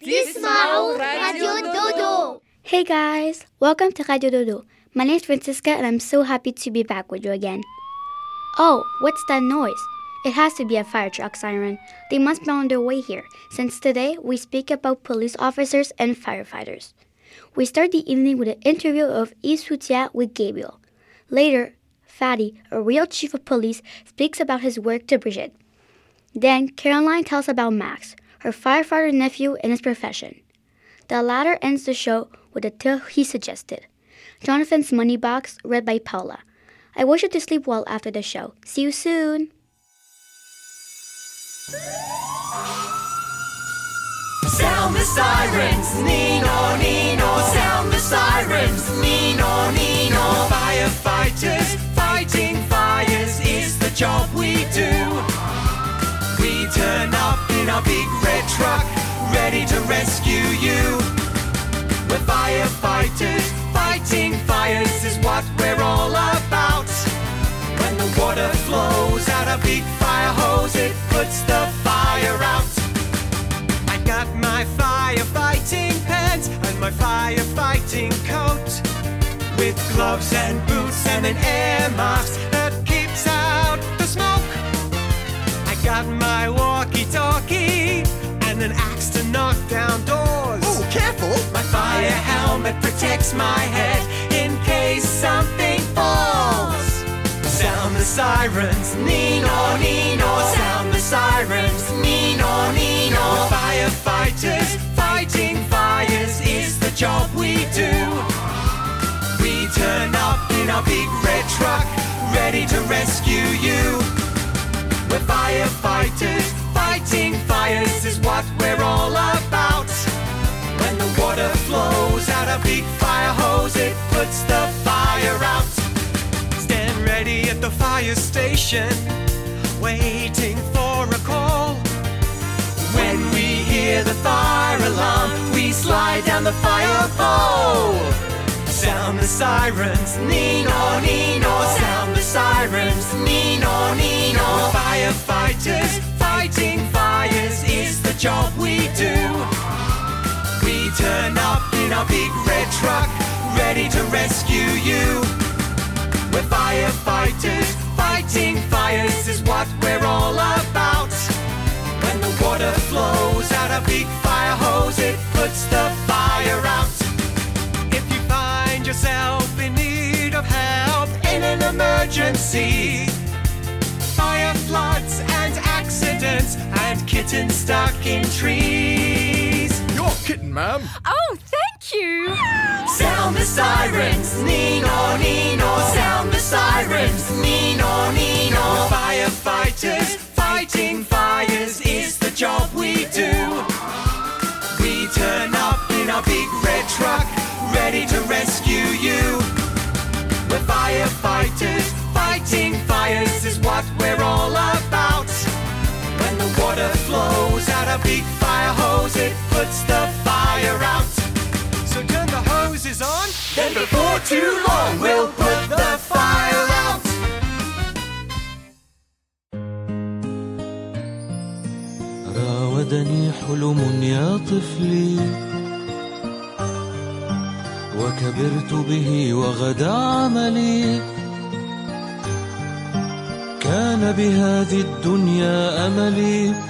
تسمعوا Radio Dodo. Hey guys, welcome to Radio Dodo. My name is Francisca and I'm so happy to be back with you again. Oh, what's that noise? It has to be a fire truck siren. They must be on their way here, since today we speak about police officers and firefighters. We start the evening with an interview of Yves with Gabriel. Later, Fadi, a real chief of police, speaks about his work to Brigitte. Then Caroline tells about Max, her firefighter nephew in his profession. The latter ends the show with a tale he suggested. Jonathan's Money Box, read by Paula. I wish you to sleep well after the show. See you soon. Sound the sirens, Nino, Nino. Sound the sirens, Nino, Nino. Firefighters fighting fires is the job we do. We turn up in our big red truck, ready to rescue you. We're firefighters fighting fires is what we're all about. When the water flows out a big fire hose, it puts the fire out. I got my firefighting pants and my firefighting coat with gloves and boots and an air mask that keeps out the smoke. I got my walkie-talkie and an axe to knock down doors. Oh, careful! My fire helmet protects my head in case something falls. Sound the sirens, Nino, Nino. Sound the sirens, Nino, Nino. Firefighters fighting fires is the job we do. We turn up in our big red truck, ready to rescue you. We're firefighters fighting fires is what we're all about. When the water flows out a big fire hose, it puts the fire out. Stand ready at the fire station, waiting for a call. When we hear the fire alarm, we slide down the fire pole. Sound the sirens, Nino, Nino. Sound the sirens, Nino, Nino. Firefighters job we do. We turn up in our big red truck, ready to rescue you. We're firefighters fighting fires is what we're all about. When the water flows out a big fire hose, it puts the fire out. If you find yourself in need of help in an emergency, fire floods and accidents and kittens stuck in trees. Your kitten, ma'am. Oh, thank you! Sound the sirens, Nino, Nino. Sound the sirens, Nino, Nino. Firefighters fighting fires is the job we do. We turn up in our big red truck, ready to rescue you. We're firefighters fighting fires is what we're all about. Water flows out a big fire hose, it puts the fire out. So turn the hoses on, then before too long we'll put the fire out. راودني حلم يا طفلي وكبرت به وغدا عملي كان بهذه الدنيا املي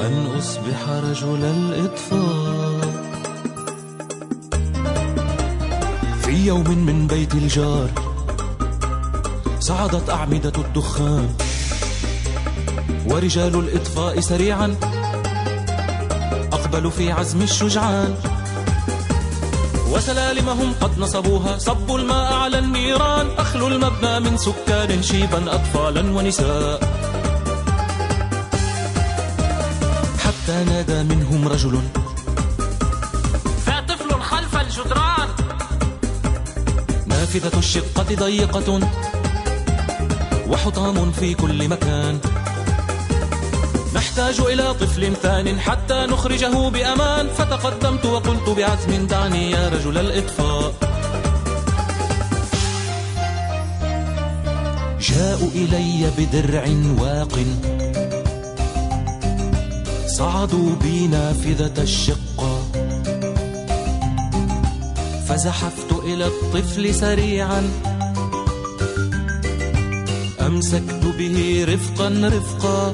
أن أصبح رجل الاطفاء في يوم من بيت الجار صعدت أعمدة الدخان. ورجال الإطفاء سريعا أقبلوا في عزم الشجعان. وسلالمهم قد نصبوها صبوا الماء على النيران أخلوا المبنى من سكانه شيبا أطفالا ونساء. حتى نادى منهم رجل. فطفل خلف الجدران. نافذة الشقة ضيقة. وحطام في كل مكان. نحتاج إلى طفل ثان حتى نخرجه بأمان. فتقدمت وقلت بعزم دعني يا رجل الإطفاء. جاءوا إلي بدرع واق. صعدوا بي نافذة الشقة. فزحفت إلى الطفل سريعا. أمسكت به رفقا رفقا.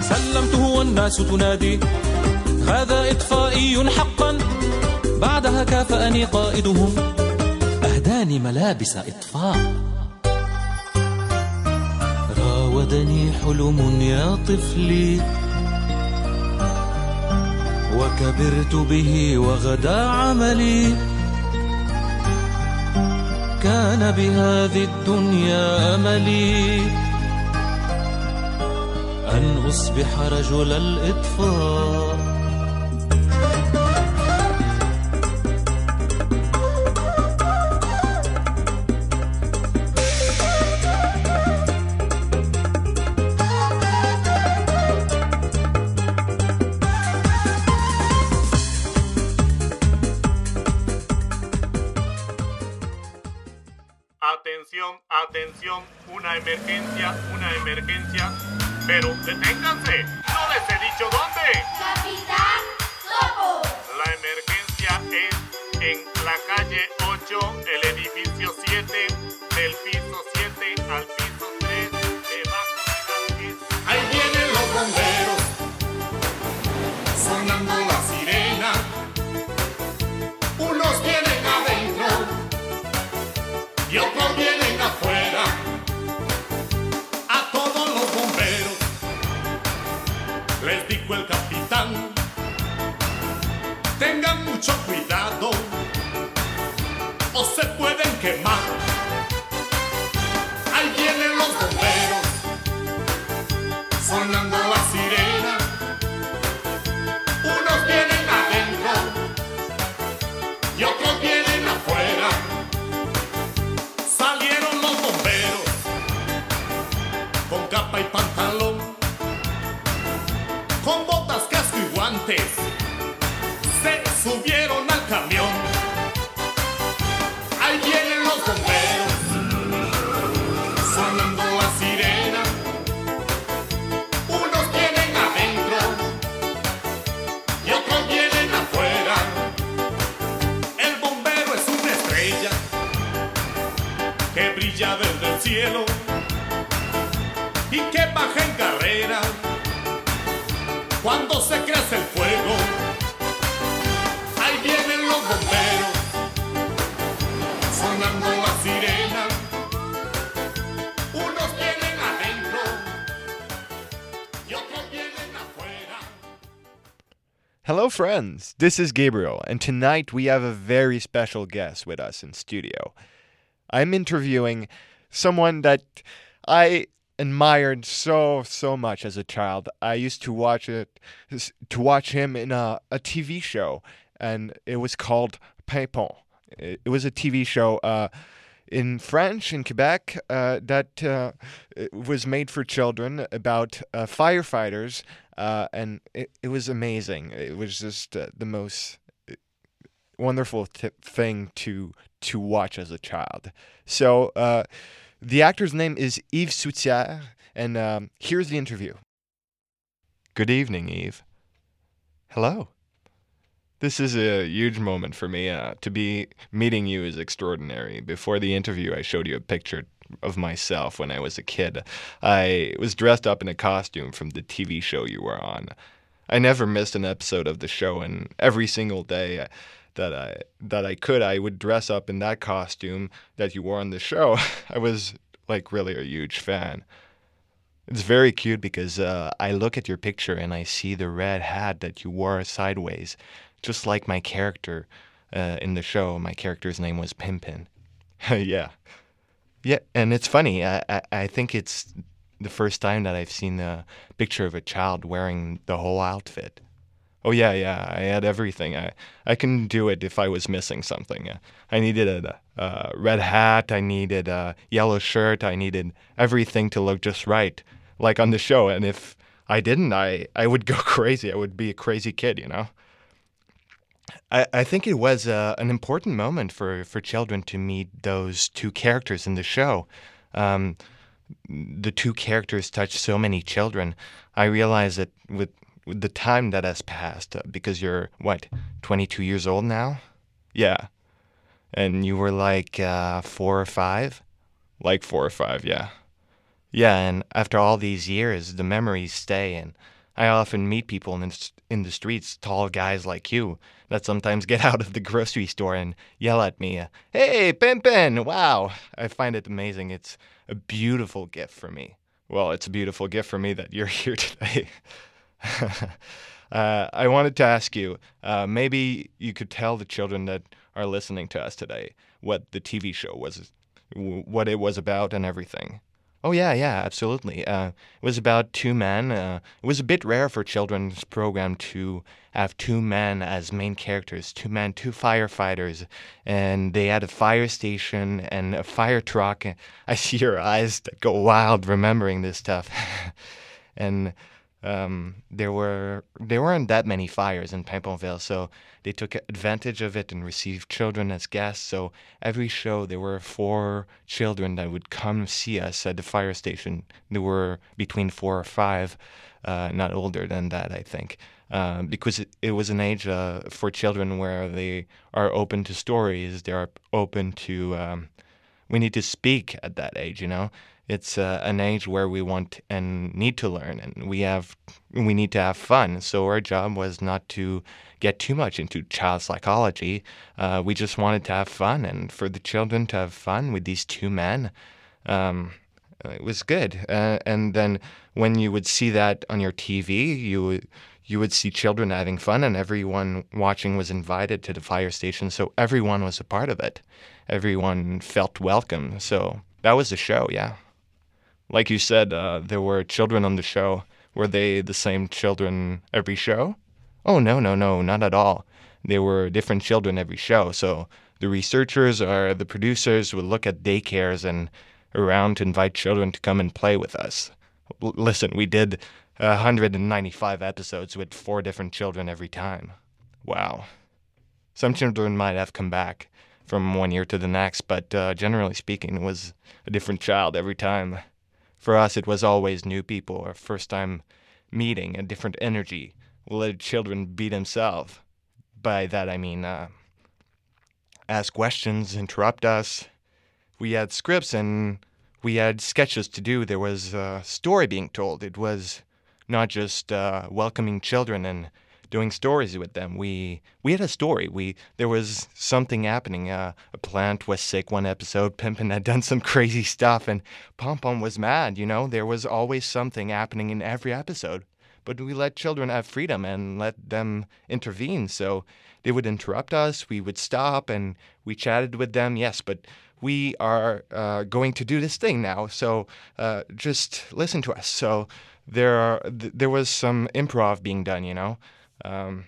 سلمته والناس تنادي. هذا إطفائي حقا. بعدها كافأني قائدهم. أهداني ملابس إطفاء. راودني حلم يا طفلي. وكبرت به وغدا عملي. كان بهذه الدنيا أملي. أن أصبح رجل الإطفاء. Una emergencia, una emergencia. Pero deténganse, cielo y que en carrera cuando se crece el fuego. Ahí vienen los bomberos sonando la sirena. Unos vienen adentro y otros vienen afuera. Hello, friends. This is Gabriel, and tonight we have a very special guest with us in studio. I'm interviewing someone that I admired so so much as a child. I used to watch it to watch him in a, a TV show, and it was called Pimpon. It, it was a TV show. Uh, in French in Quebec uh, that uh, was made for children about uh, firefighters, uh, and it, it was amazing. It was just uh, the most uh, wonderful t- thing to to watch as a child. So the actor's name is Yves Soutière, and um, here's the interview. Good evening, Yves. Hello. This is a huge moment for me. Uh, to be meeting you is extraordinary. Before the interview, I showed you a picture of myself when I was a kid. I was dressed up in a costume from the TV show you were on. I never missed an episode of the show, and every single day, that I that I could, I would dress up in that costume that you wore on the show. I was like really a huge fan. It's very cute because uh, I look at your picture and I see the red hat that you wore sideways, just like my character uh, in the show. My character's name was Pimpin. yeah, yeah, and it's funny. I, I I think it's the first time that I've seen a picture of a child wearing the whole outfit. Oh yeah, yeah. I had everything. I I can do it if I was missing something. I needed a, a red hat. I needed a yellow shirt. I needed everything to look just right, like on the show. And if I didn't, I I would go crazy. I would be a crazy kid, you know. I, I think it was uh, an important moment for, for children to meet those two characters in the show. Um, the two characters touched so many children. I realize that with the time that has passed, uh, because you're, what, 22 years old now? Yeah. And you were like uh, four or five? Like four or five, yeah. Yeah, and after all these years, the memories stay, and I often meet people in the, in the streets, tall guys like you, that sometimes get out of the grocery store and yell at me, uh, Hey, Pimpin! Wow! I find it amazing. It's a beautiful gift for me. Well, it's a beautiful gift for me that you're here today. uh, I wanted to ask you uh, maybe you could tell the children that are listening to us today what the TV show was, what it was about, and everything. Oh yeah, yeah, absolutely. Uh, it was about two men. Uh, it was a bit rare for children's program to have two men as main characters. Two men, two firefighters, and they had a fire station and a fire truck. I see your eyes that go wild remembering this stuff. and um, there were there weren't that many fires in Pimponville, so they took advantage of it and received children as guests. So every show there were four children that would come see us at the fire station. There were between four or five, uh, not older than that, I think, uh, because it, it, was an age uh, for children where they are open to stories. They are open to. Um, we need to speak at that age, you know it's uh, an age where we want and need to learn and we have we need to have fun. So our job was not to get too much into child psychology. Uh, we just wanted to have fun and for the children to have fun with these two men um, it was good. Uh, and then when you would see that on your tv you would you would see children having fun and everyone watching was invited to the fire station. So everyone was a part of it. Everyone felt welcome. So that was the show yeah like you said, uh, there were children on the show. Were they the same children every show? Oh, no, no, no, not at all. There were different children every show. So the researchers or the producers would look at daycares and around to invite children to come and play with us. L- listen, we did 195 episodes with four different children every time. Wow. Some children might have come back from one year to the next, but uh, generally speaking, it was a different child every time for us, it was always new people or first time meeting, a different energy. Let children be themselves. By that, I mean uh, ask questions, interrupt us. We had scripts and we had sketches to do. There was a story being told. It was not just uh, welcoming children and doing stories with them. We we had a story. We there was something happening. Uh, a plant was sick one episode. Pimpin had done some crazy stuff, and Pom Pom was mad. You know, there was always something happening in every episode. But we let children have freedom and let them intervene. So they would interrupt us. We would stop and we chatted with them. Yes, but we are uh, going to do this thing now. So uh, just listen to us. So there are th- there was some improv being done. You know. Um,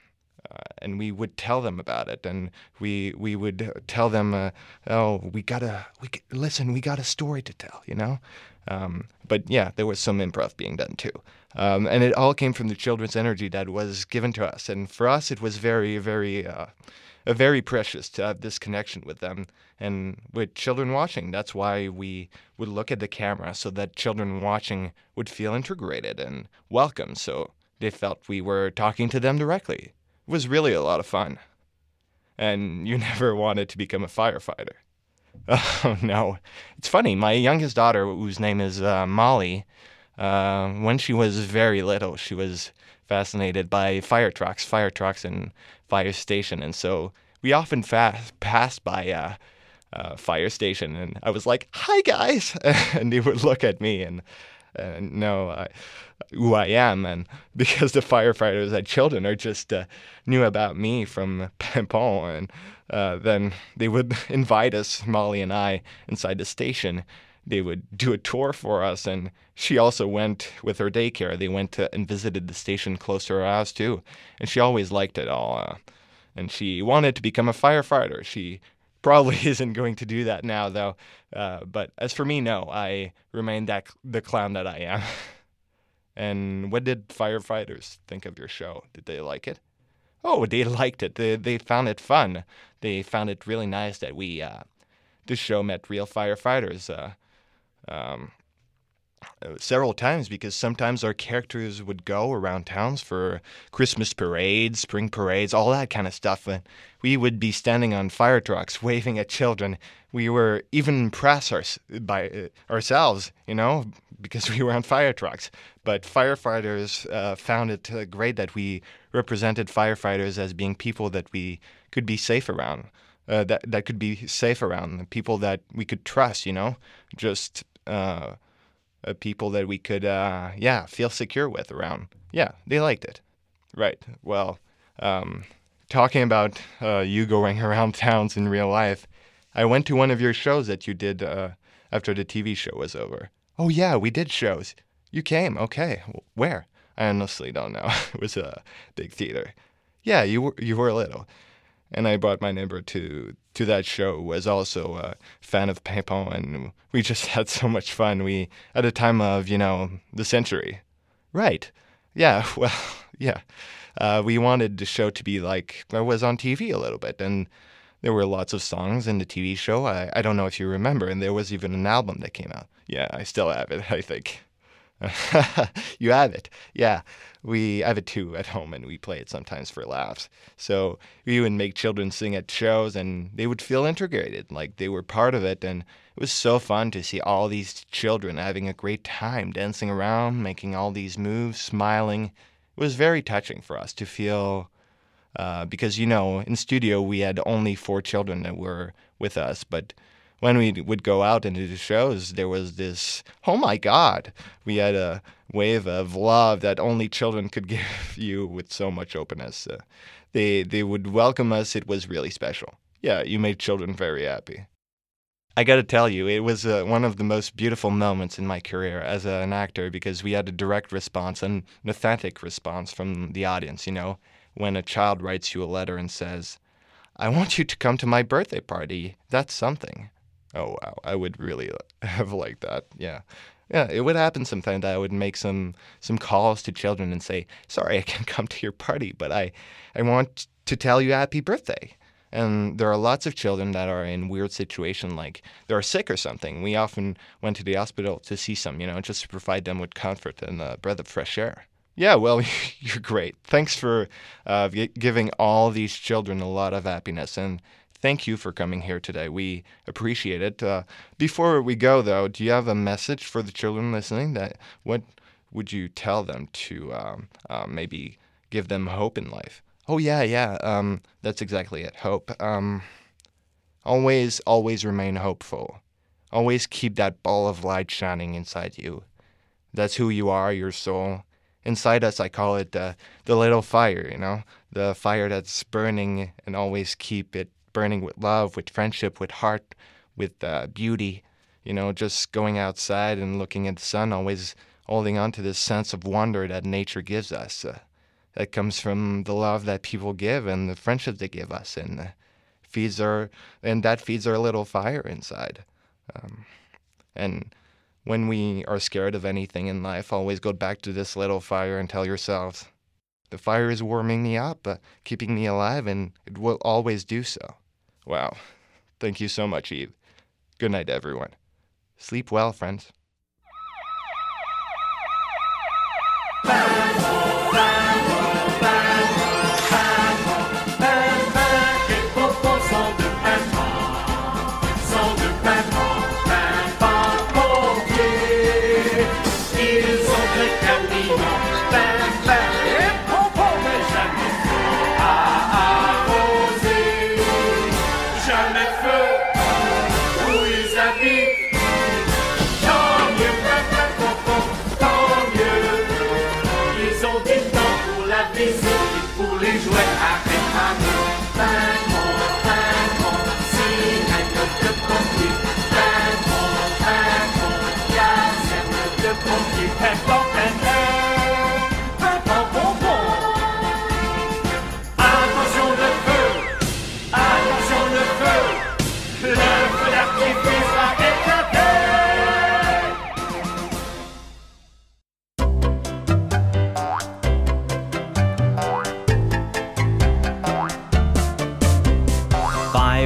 uh, and we would tell them about it, and we we would tell them, uh, "Oh, we gotta we listen. We got a story to tell," you know. Um, but yeah, there was some improv being done too, um, and it all came from the children's energy that was given to us, and for us, it was very very uh, very precious to have this connection with them and with children watching. That's why we would look at the camera so that children watching would feel integrated and welcome. So they felt we were talking to them directly. It was really a lot of fun. And you never wanted to become a firefighter. Oh, no. It's funny. My youngest daughter, whose name is uh, Molly, uh, when she was very little, she was fascinated by fire trucks, fire trucks, and fire station. And so we often fa- passed by a, a fire station, and I was like, "Hi guys," and they would look at me and uh, know uh, who I am, and because the firefighters had children or just uh, knew about me from Pimpon, and uh, then they would invite us, Molly and I, inside the station. They would do a tour for us, and she also went with her daycare. They went to, and visited the station close to her house too, and she always liked it all. Uh, and she wanted to become a firefighter. She probably isn't going to do that now, though. Uh, but as for me, no, I remain that the clown that I am. and what did firefighters think of your show? Did they like it? Oh, they liked it. They, they found it fun. They found it really nice that we, uh, this show met real firefighters. Uh, um, several times because sometimes our characters would go around towns for Christmas parades, spring parades, all that kind of stuff. And we would be standing on fire trucks waving at children. We were even impressed our, by uh, ourselves, you know, because we were on fire trucks. But firefighters uh, found it uh, great that we represented firefighters as being people that we could be safe around. Uh, that that could be safe around people that we could trust, you know, just uh, people that we could, uh, yeah, feel secure with around. Yeah, they liked it. Right. Well, um, talking about uh, you going around towns in real life, I went to one of your shows that you did uh, after the TV show was over. Oh, yeah, we did shows. You came. Okay. Where? I honestly don't know. it was a big theater. Yeah, you were, you were little and I brought my neighbor to to that show. Was also a fan of Pimpon, and we just had so much fun. We at a time of you know the century, right? Yeah, well, yeah. Uh, we wanted the show to be like I was on TV a little bit, and there were lots of songs in the TV show. I, I don't know if you remember, and there was even an album that came out. Yeah, I still have it, I think. you have it. Yeah. We I have it too at home and we play it sometimes for laughs. So we would make children sing at shows and they would feel integrated, like they were part of it and it was so fun to see all these children having a great time dancing around, making all these moves, smiling. It was very touching for us to feel uh, because you know in studio we had only four children that were with us, but when we would go out into the shows, there was this, oh my God, we had a wave of love that only children could give you with so much openness. Uh, they, they would welcome us. It was really special. Yeah, you made children very happy. I got to tell you, it was uh, one of the most beautiful moments in my career as a, an actor because we had a direct response, an authentic response from the audience. You know, when a child writes you a letter and says, I want you to come to my birthday party, that's something. Oh wow, I would really have liked that. Yeah, yeah, it would happen sometimes that I would make some some calls to children and say, "Sorry, I can't come to your party, but I I want to tell you happy birthday." And there are lots of children that are in weird situation, like they're sick or something. We often went to the hospital to see some, you know, just to provide them with comfort and a breath of fresh air. Yeah, well, you're great. Thanks for uh, giving all these children a lot of happiness. And thank you for coming here today. We appreciate it. Uh, before we go, though, do you have a message for the children listening? That what would you tell them to um, uh, maybe give them hope in life? Oh yeah, yeah. Um, that's exactly it. Hope. Um, always, always remain hopeful. Always keep that ball of light shining inside you. That's who you are, your soul. Inside us, I call it uh, the little fire. You know, the fire that's burning, and always keep it burning with love, with friendship, with heart, with uh, beauty. You know, just going outside and looking at the sun, always holding on to this sense of wonder that nature gives us. Uh, that comes from the love that people give and the friendship they give us, and uh, feeds our and that feeds our little fire inside. Um, and when we are scared of anything in life, always go back to this little fire and tell yourselves, the fire is warming me up, uh, keeping me alive, and it will always do so. Wow. Thank you so much, Yves. Good night, everyone. Sleep well, friends.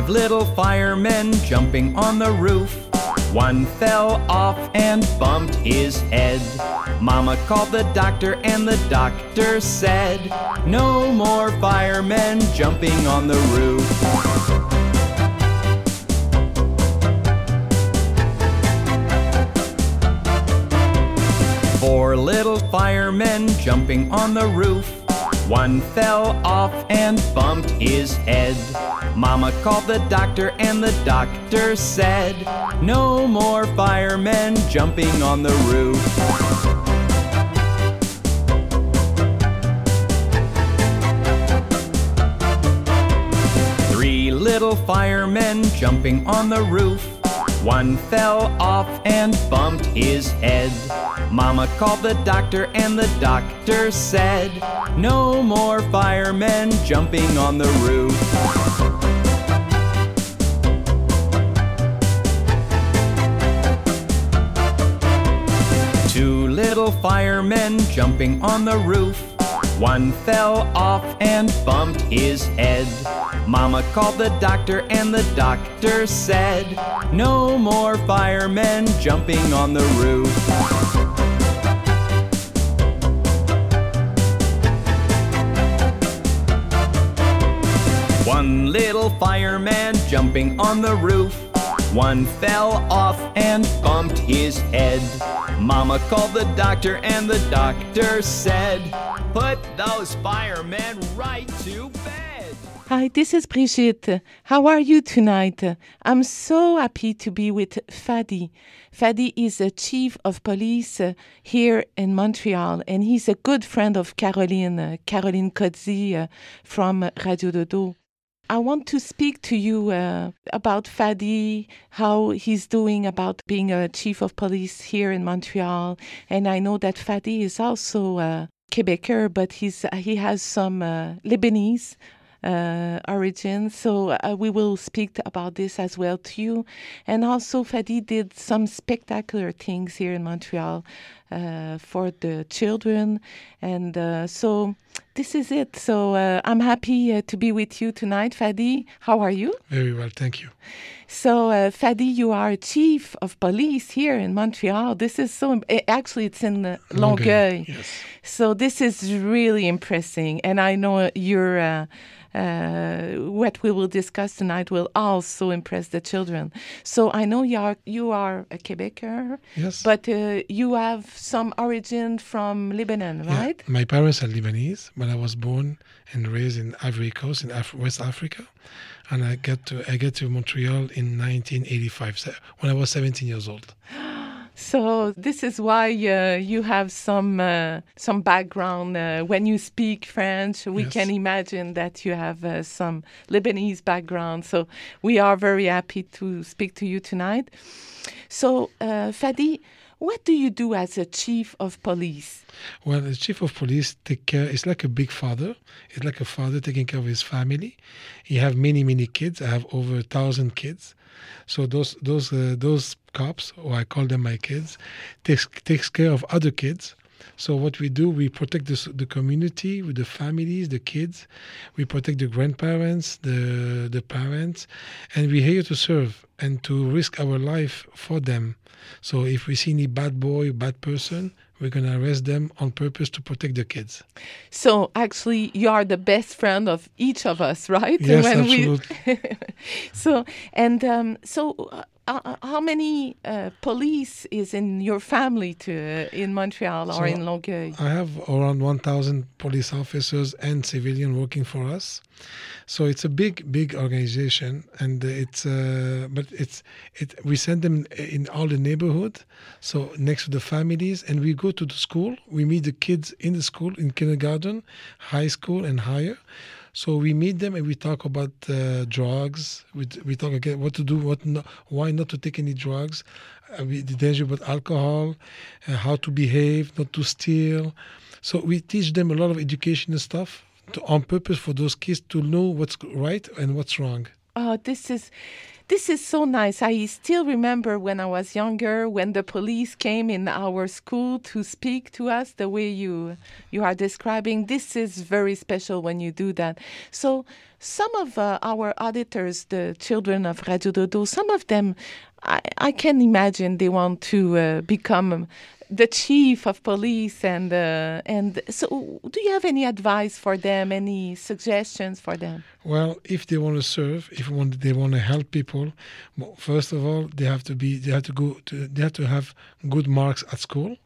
Five little firemen jumping on the roof. One fell off and bumped his head. Mama called the doctor, and the doctor said, No more firemen jumping on the roof. Four little firemen jumping on the roof. One fell off and bumped his head. Mama called the doctor, and the doctor said, No more firemen jumping on the roof. Three little firemen jumping on the roof. One fell off and bumped his head. Mama called the doctor, and the doctor said, No more firemen jumping on the roof. Two little firemen jumping on the roof. One fell off and bumped his head. Mama called the doctor, and the doctor said, No more firemen jumping on the roof. One little fireman jumping on the roof. One fell off and bumped his head. Mama called the doctor, and the doctor said, Put those firemen right to bed. Hi, this is Brigitte. How are you tonight? I'm so happy to be with Fadi. Fadi is a chief of police here in Montreal, and he's a good friend of Caroline, Caroline Kodzi uh, from Radio Dodo. I want to speak to you uh, about Fadi, how he's doing about being a chief of police here in Montreal. And I know that Fadi is also a Quebecer, but he's he has some uh, Lebanese uh, origin. So uh, we will speak about this as well to you. And also, Fadi did some spectacular things here in Montreal uh, for the children. And uh, so this is it. So uh, I'm happy uh, to be with you tonight, Fadi. How are you? Very well, thank you. So, uh, Fadi, you are chief of police here in Montreal. This is so, eh, actually, it's in uh, Longueuil. Yes. So, this is really impressive. And I know you're. Uh, uh, what we will discuss tonight will also impress the children. So I know you are you are a Quebecer, Yes. but uh, you have some origin from Lebanon, Yeah, right? My parents are Lebanese, but I was born and raised in Ivory Coast in Af- West Africa, and I got to I get to Montreal in 1985 se- when I was 17 years old. So this is why uh, you have some uh, some background uh, when you speak French. We Yes. can imagine that you have uh, some Lebanese background. So we are very happy to speak to you tonight. So uh, Fadi, what do you do as a chief of police? Well, the chief of police take care. It's like a big father. It's like a father taking care of his family. He have many many kids. I have over a thousand kids. So those those uh, those cops, or I call them my kids, takes takes care of other kids. So what we do, we protect the, the community, with the families, the kids. We protect the grandparents, the the parents, and we're here to serve and to risk our life for them. So if we see any bad boy, bad person, we're gonna arrest them on purpose to protect the kids. So actually, you are the best friend of each of us, right? Yes, we so and um, so. Uh, uh, how many uh, police is in your family to uh, in Montreal or So in Longueuil? I have around 1,000 police officers and civilian working for us. So it's a big, big organization, and it's uh, but it's it. We send them in all the neighborhood, so next to the families, and we go to the school. We meet the kids in the school, in kindergarten, high school, and higher. So we meet them and we talk about uh, drugs. We, we talk again what to do, what not, why not to take any drugs, uh, we, the danger about alcohol, uh, how to behave, not to steal. So we teach them a lot of educational stuff to, on purpose for those kids to know what's right and what's wrong. Oh, this is this is so nice. I still remember when I was younger, when the police came in our school to speak to us the way you you are describing. This is very special when you do that. So some of uh, our auditors, the children of Radio Dodo, some of them, I, I can imagine they want to uh, become the chief of police and uh, and so do you have any advice for them any suggestions for them Well, if they want to serve, if they want to help people, first of all, they have to be, they have to go, to, they have to have good marks at school.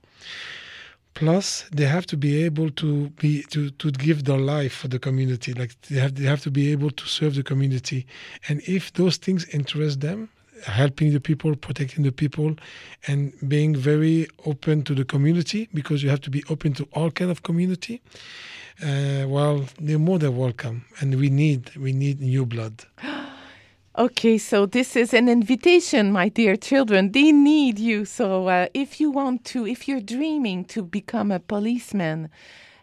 Plus, they have to be able to be to, to give their life for the community. Like they have they have to be able to serve the community, and if those things interest them, helping the people, protecting the people, and being very open to the community because you have to be open to all kind of community. Uh, well, they're more than welcome, and we need we need new blood. Okay, so this is an invitation, my dear children. They need you. So uh, if you want to, if you're dreaming to become a policeman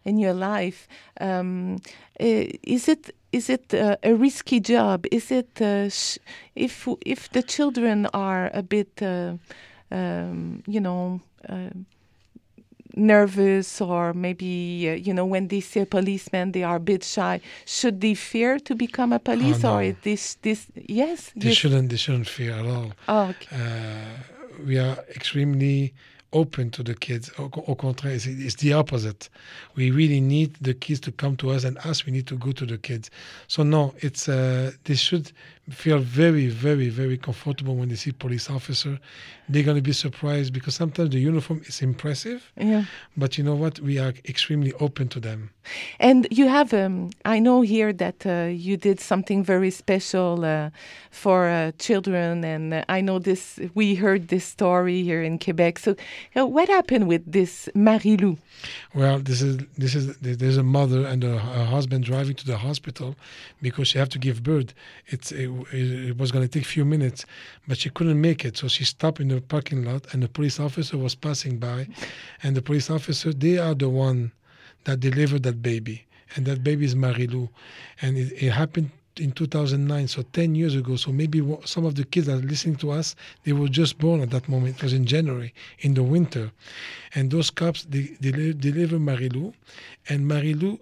in your life, um, uh, is it is it uh, a risky job? Is it uh, if if the children are a bit, uh, um, you know? Nervous or maybe uh, you know when they see a policeman they are a bit shy should they fear to become a police no. or is this this yes They yes. shouldn't they shouldn't fear at all. Oh, okay. Uh, we are extremely open to the kids. Au, au contraire, it's, it's the opposite. We really need the kids to come to us, and us we need to go to the kids. So no, it's uh, they should feel very, very, very comfortable when they see police officer. They're gonna be surprised because sometimes the uniform is impressive. Yeah. But you know what? We are extremely open to them. And you have, um, I know here that uh, you did something very special uh, for uh, children, and uh, I know this. We heard this story here in Quebec. So, uh, what happened with this Marie-Lou? Well, this is this is there's a mother and a, her husband driving to the hospital because she have to give birth. It's it, it was going to take a few minutes, but she couldn't make it, so she stopped in the parking lot, and the police officer was passing by, and the police officer they are the one that delivered that baby, and that baby is Marilou, and it, it happened in 2009 so 10 years ago. So maybe some of the kids that are listening to us they were just born at that moment. It was in january in the winter. And those cops they, they deli- deliver marilou. And marilou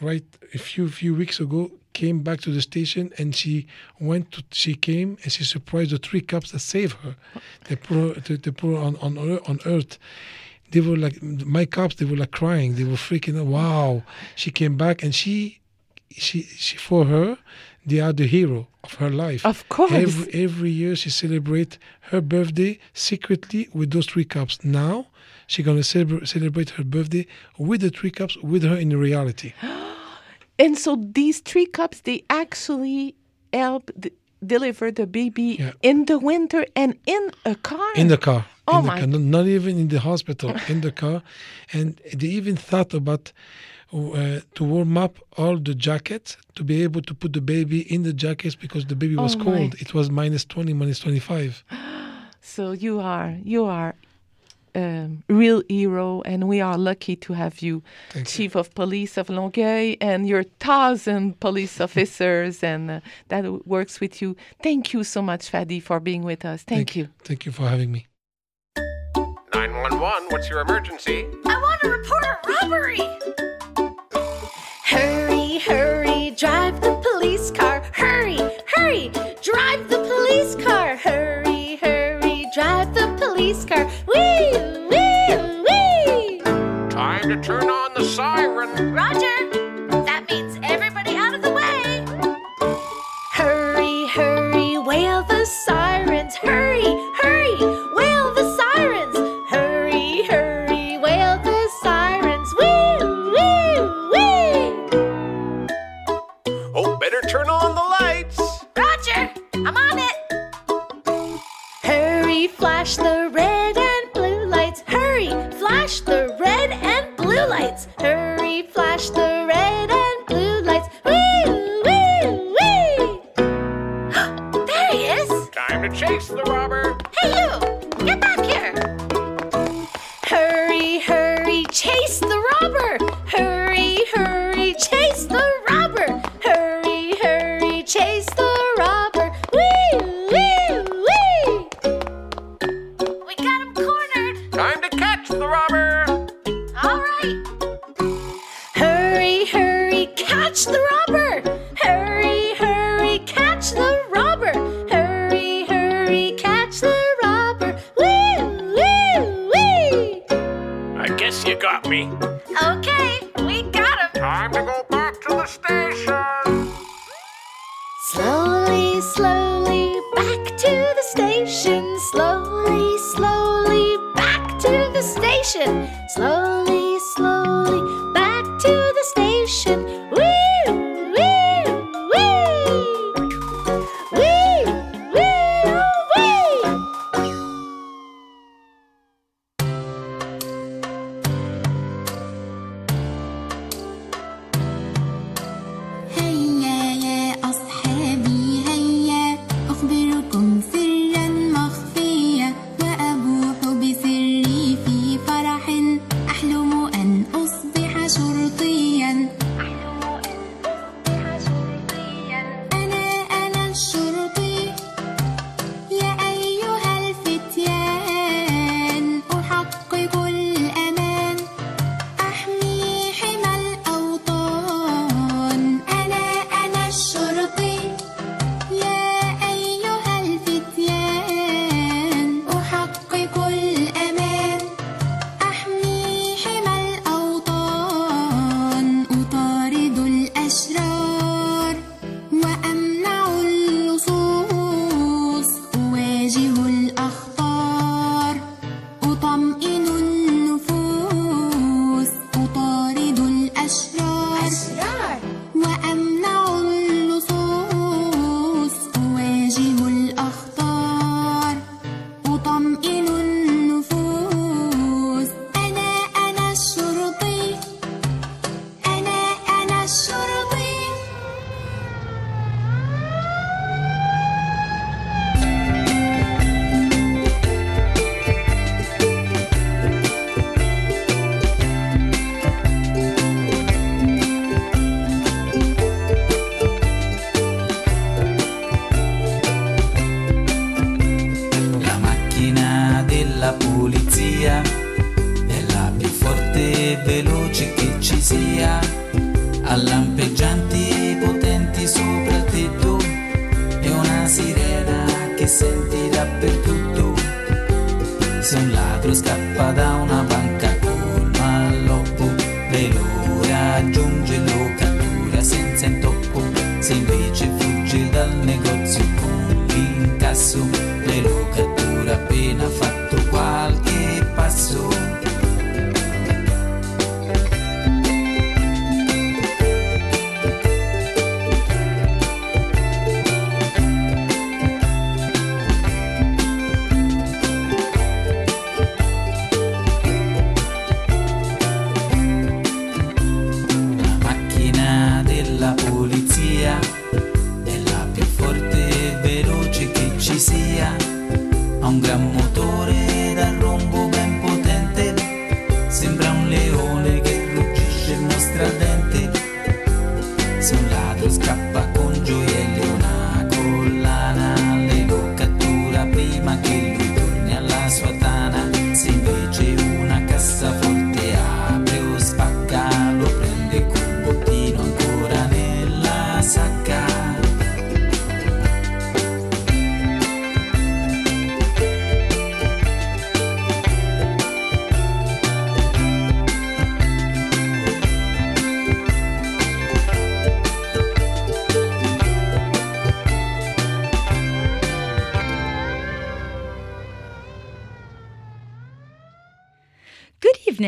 right a few few weeks ago came back to the station and she went to she came and she surprised the three cops that saved her they put her, they, they put her on on, on earth. They were like my cops they were like crying. They were freaking out. Wow. She came back and she she she for her they are the hero of her life. Of course. every every year she celebrate her birthday secretly with those three cups now she's gonna celebra- celebrate her birthday with the three cups with her in reality. And so these three cups, they actually help deliver the baby in the winter and in a car. in the car. Oh in the my car. Not, not even in the hospital in the car. And they even thought about uh, to warm up all the jackets to be able to put the baby in the jackets because the baby was Oh cold. It was minus 20 minus 25 So you are you are um, real hero, and we are lucky to have you, chief of police of Longueuil, and your thousand police officers, and uh, that works with you. Thank you so much, Fadi, for being with us. Thank, you. thank you for having me 911, what's your emergency? I want to report a robbery. Hurry, hurry, drive the police car. Hurry, hurry, drive the 是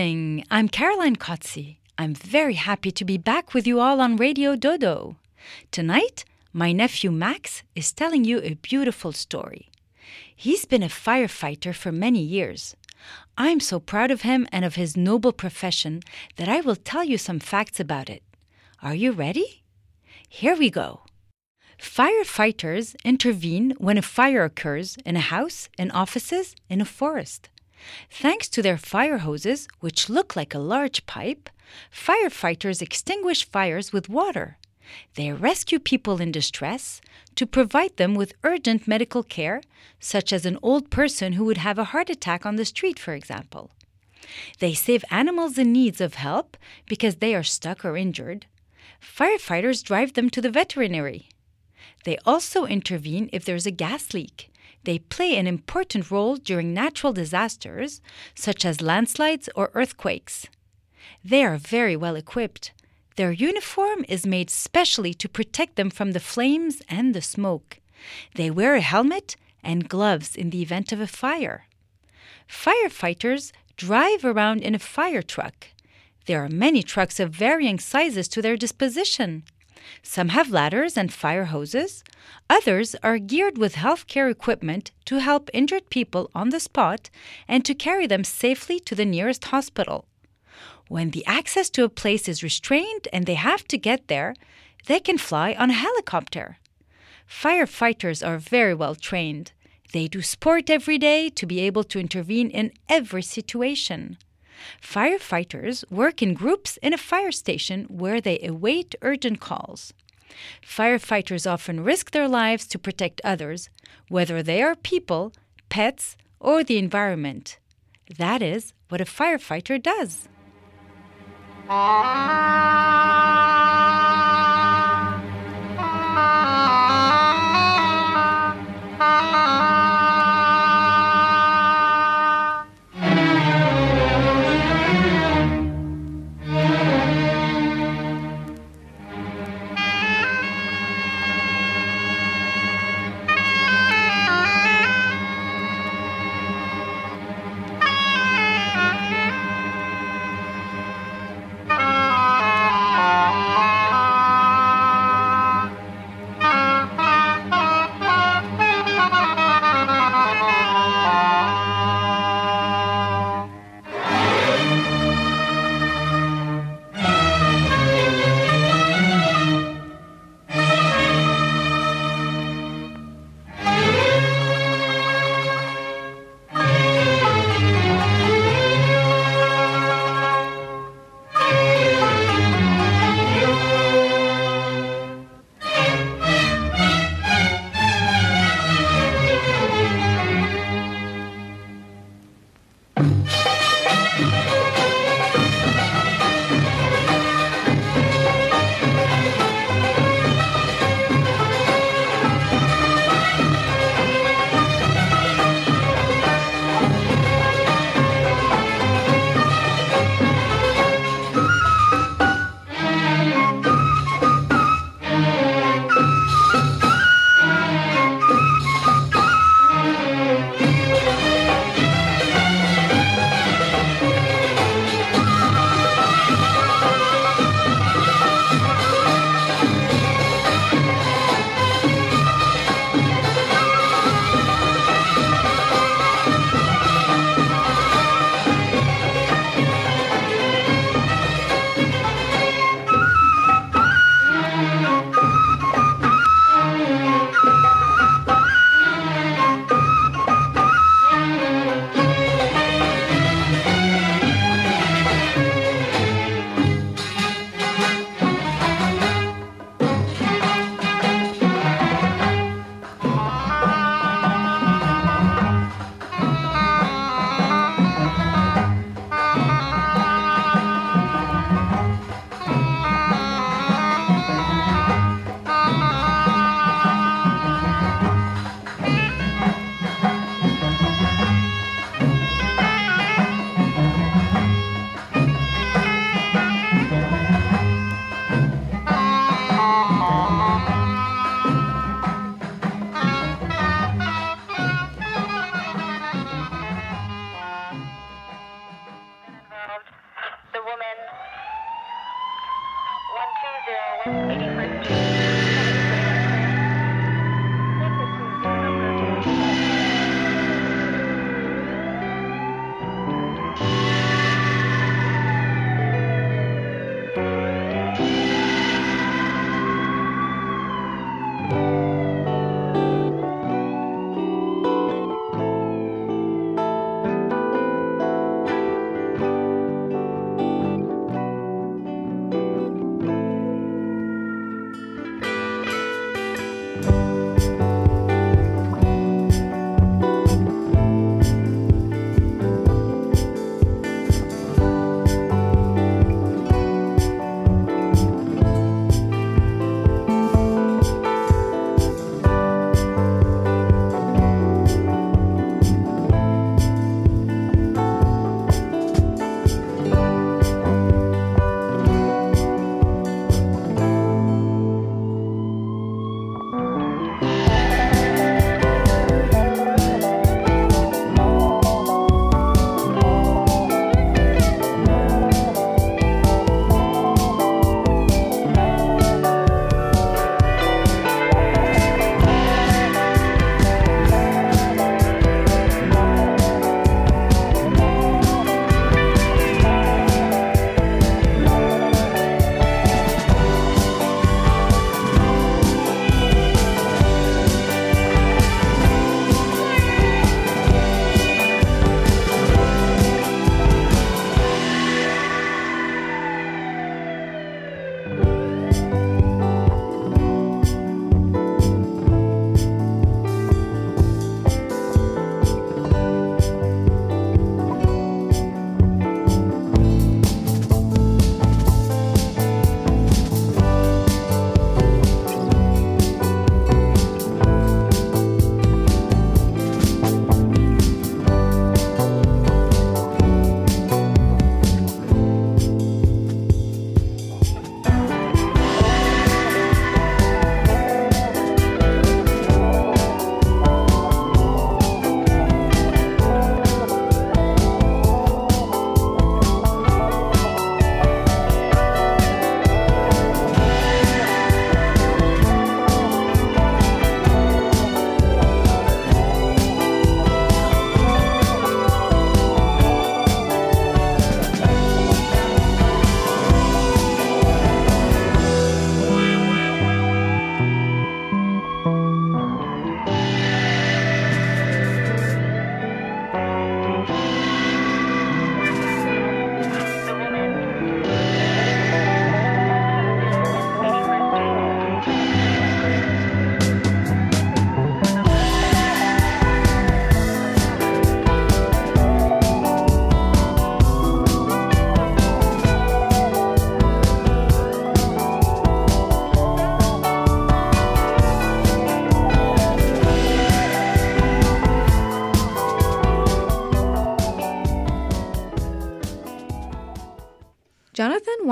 evening. I'm Caroline Kotze. I'm very happy to be back with you all on Radio Dodo. Tonight, my nephew Max is telling you a beautiful story. He's been a firefighter for many years. I'm so proud of him and of his noble profession that I will tell you some facts about it. Are you ready? Here we go. Firefighters intervene when a fire occurs in a house, in offices, in a forest. Thanks to their fire hoses, which look like a large pipe, firefighters extinguish fires with water. They rescue people in distress to provide them with urgent medical care, such as an old person who would have a heart attack on the street, for example. They save animals in need of help because they are stuck or injured. Firefighters drive them to the veterinary. They also intervene if there's a gas leak. They play an important role during natural disasters, such as landslides or earthquakes. They are very well equipped. Their uniform is made specially to protect them from the flames and the smoke. They wear a helmet and gloves in the event of a fire. Firefighters drive around in a fire truck. There are many trucks of varying sizes to their disposition. Some have ladders and fire hoses. Others are geared with healthcare equipment to help injured people on the spot and to carry them safely to the nearest hospital. When the access to a place is restrained and they have to get there, they can fly on a helicopter. Firefighters are very well trained. They do sport every day to be able to intervene in every situation. Firefighters work in groups in a fire station where they await urgent calls. Firefighters often risk their lives to protect others, whether they are people, pets, or the environment. That is what a firefighter does. Ah.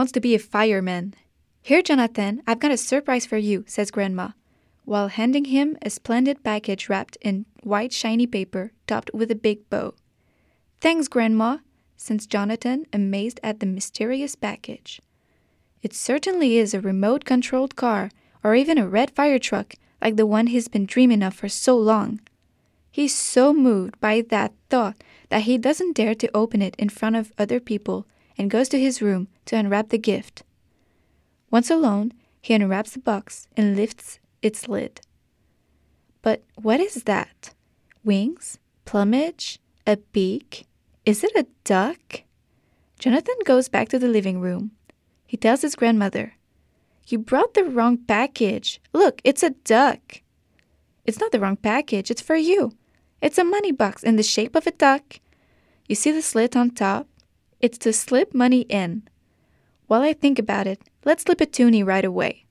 Wants to be a fireman. Here, Jonathan, I've got a surprise for you, says Grandma, while handing him a splendid package wrapped in white shiny paper topped with a big bow. Thanks, Grandma, says Jonathan, amazed at the mysterious package. It certainly is a remote controlled car, or even a red fire truck like the one he's been dreaming of for so long. He's so moved by that thought that he doesn't dare to open it in front of other people and goes to his room to unwrap the gift. Once alone, he unwraps the box and lifts its lid. But what is that? Wings? Plumage? A beak? Is it a duck? Jonathan goes back to the living room. He tells his grandmother, You brought the wrong package. Look, it's a duck. It's not the wrong package, it's for you. It's a money box in the shape of a duck. You see the slit on top? It's to slip money in. While I think about it, let's slip a toonie right away.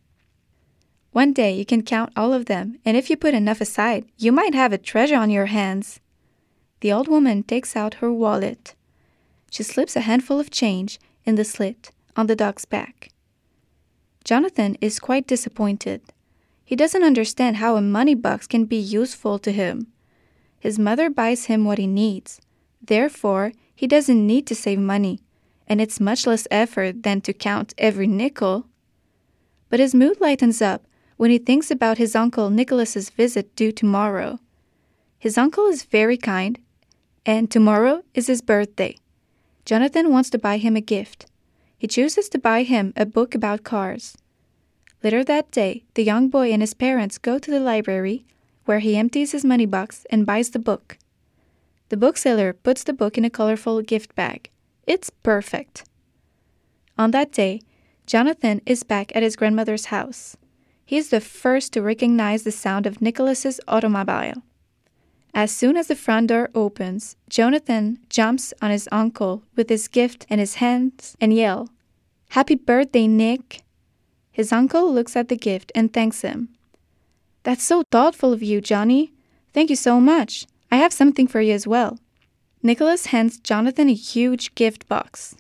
One day you can count all of them, and if you put enough aside, you might have a treasure on your hands. The old woman takes out her wallet. She slips a handful of change in the slit on the dog's back. Jonathan is quite disappointed. He doesn't understand how a money box can be useful to him. His mother buys him what he needs. Therefore, he doesn't need to save money, and it's much less effort than to count every nickel. But his mood lightens up when he thinks about his uncle Nicholas's visit due tomorrow. His uncle is very kind, and tomorrow is his birthday. Jonathan wants to buy him a gift. He chooses to buy him a book about cars. Later that day, the young boy and his parents go to the library, where he empties his money box and buys the book. The bookseller puts the book in a colorful gift bag. It's perfect. On that day, Jonathan is back at his grandmother's house. He is the first to recognize the sound of Nicholas's automobile. As soon as the front door opens, Jonathan jumps on his uncle with his gift in his hands and yells, "Happy birthday, Nick!" His uncle looks at the gift and thanks him. That's so thoughtful of you, Johnny. Thank you so much. I have something for you as well. Nicholas hands Jonathan a huge gift box.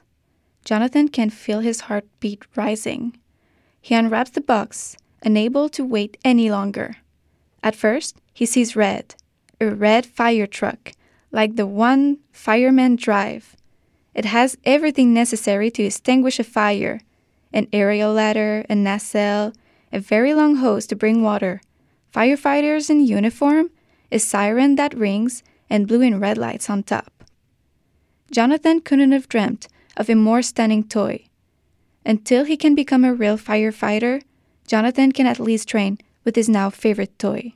Jonathan can feel his heartbeat rising. He unwraps the box, unable to wait any longer. At first, he sees red, a red fire truck, like the one firemen drive. It has everything necessary to extinguish a fire an aerial ladder, a nacelle, a very long hose to bring water, firefighters in uniform, a siren that rings, and blue and red lights on top. Jonathan couldn't have dreamt of a more stunning toy. Until he can become a real firefighter, Jonathan can at least train with his now favorite toy.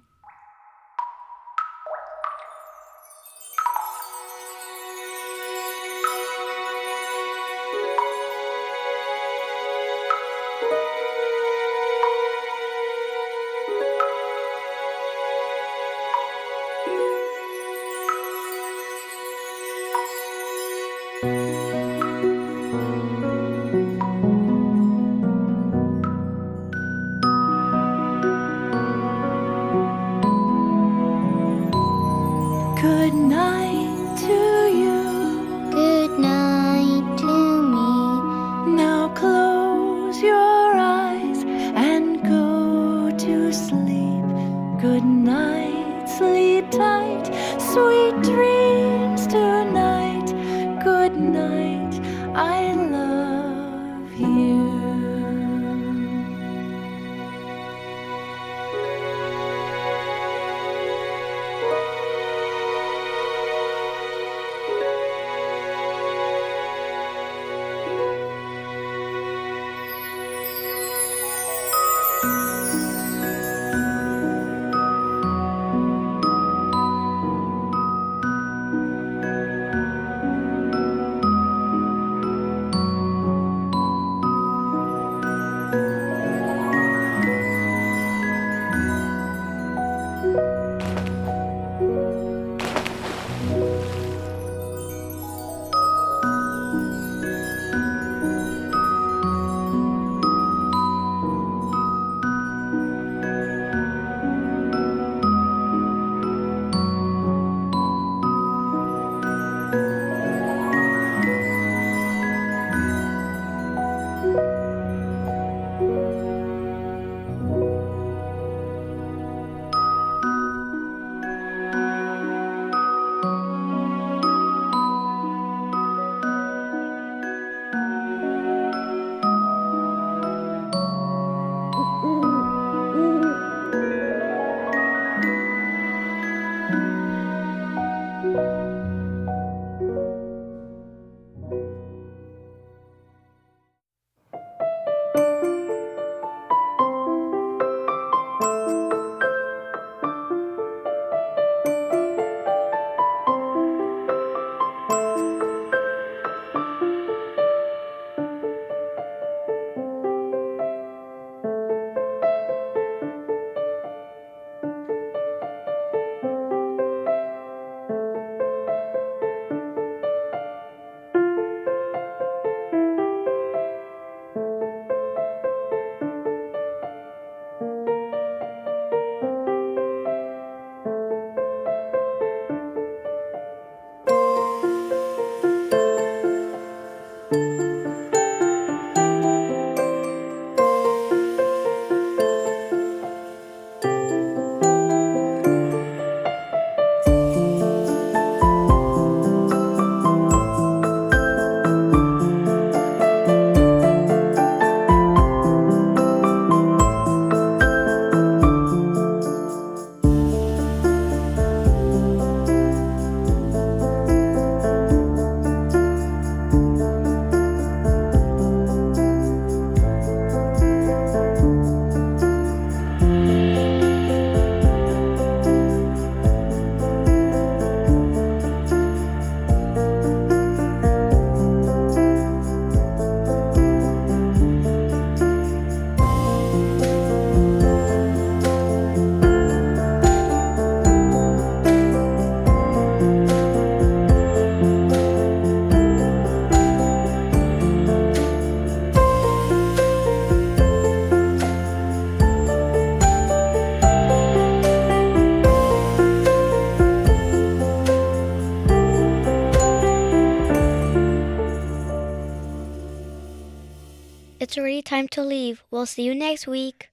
To leave. We'll see you next week.